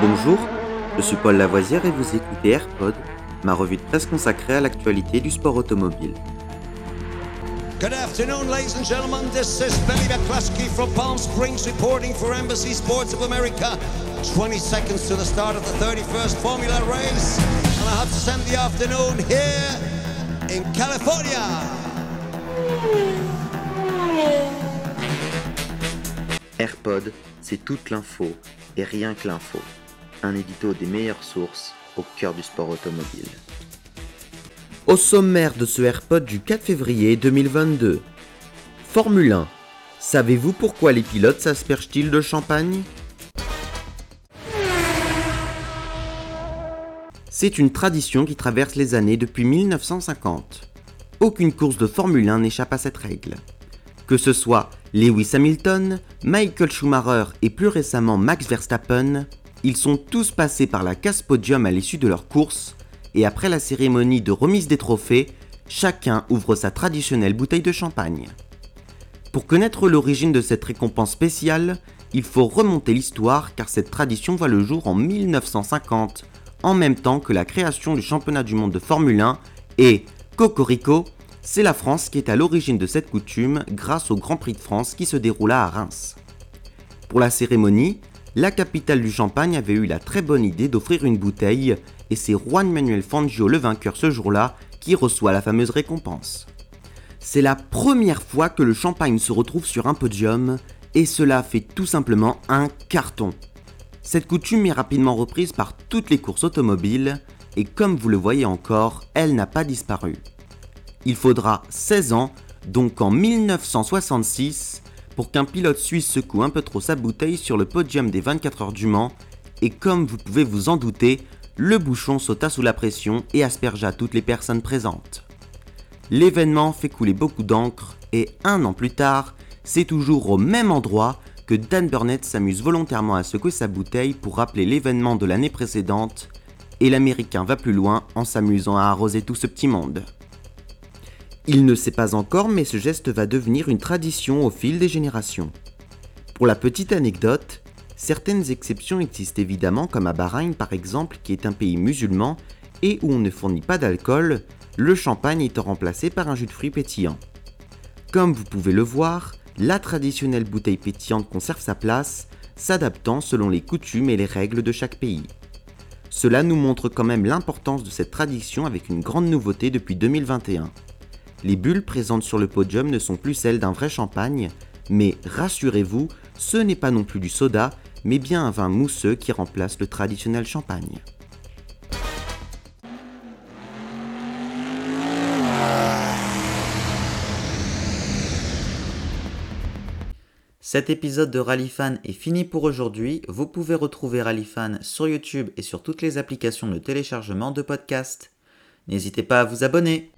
Bonjour, je suis Paul Lavoisière et vous écoutez AirPod, ma revue de presse consacrée à l'actualité du sport automobile. Good afternoon, ladies and gentlemen. This is Billy McCluskey from Palm Springs reporting for Embassy Sports of America. 20 seconds to the start of the 31st Formula race. And I have to spend the afternoon here in California. AirPod, c'est toute l'info et rien que l'info. Un édito des meilleures sources au cœur du sport automobile. Au sommaire de ce AirPod du 4 février 2022. Formule 1. Savez-vous pourquoi les pilotes s'aspergent-ils de champagne? C'est une tradition qui traverse les années depuis 1950. Aucune course de Formule 1 n'échappe à cette règle. Que ce soit Lewis Hamilton, Michael Schumacher et plus récemment Max Verstappen, ils sont tous passés par la casse podium à l'issue de leur course, et après la cérémonie de remise des trophées, chacun ouvre sa traditionnelle bouteille de champagne. Pour connaître l'origine de cette récompense spéciale, il faut remonter l'histoire car cette tradition voit le jour en 1950 en même temps que la création du championnat du monde de Formule 1 et, Cocorico, c'est la France qui est à l'origine de cette coutume grâce au Grand Prix de France qui se déroula à Reims. Pour la cérémonie, la capitale du Champagne avait eu la très bonne idée d'offrir une bouteille et c'est Juan Manuel Fangio le vainqueur ce jour-là qui reçoit la fameuse récompense. C'est la première fois que le champagne se retrouve sur un podium et cela fait tout simplement un carton. Cette coutume est rapidement reprise par toutes les courses automobiles et comme vous le voyez encore, elle n'a pas disparu. Il faudra 16 ans, donc en 1966, pour qu'un pilote suisse secoue un peu trop sa bouteille sur le podium des 24 heures du Mans et comme vous pouvez vous en douter, le bouchon sauta sous la pression et aspergea toutes les personnes présentes. L'événement fait couler beaucoup d'encre et un an plus tard, c'est toujours au même endroit que Dan Burnett s'amuse volontairement à secouer sa bouteille pour rappeler l'événement de l'année précédente, et l'Américain va plus loin en s'amusant à arroser tout ce petit monde. Il ne sait pas encore, mais ce geste va devenir une tradition au fil des générations. Pour la petite anecdote, certaines exceptions existent évidemment, comme à Bahreïn par exemple, qui est un pays musulman et où on ne fournit pas d'alcool, le champagne étant remplacé par un jus de fruits pétillant. Comme vous pouvez le voir, la traditionnelle bouteille pétillante conserve sa place, s'adaptant selon les coutumes et les règles de chaque pays. Cela nous montre quand même l'importance de cette tradition avec une grande nouveauté depuis 2021. Les bulles présentes sur le podium ne sont plus celles d'un vrai champagne, mais rassurez-vous, ce n'est pas non plus du soda, mais bien un vin mousseux qui remplace le traditionnel champagne. Cet épisode de Rallyfan est fini pour aujourd'hui. Vous pouvez retrouver Rallyfan sur YouTube et sur toutes les applications de téléchargement de podcasts. N'hésitez pas à vous abonner.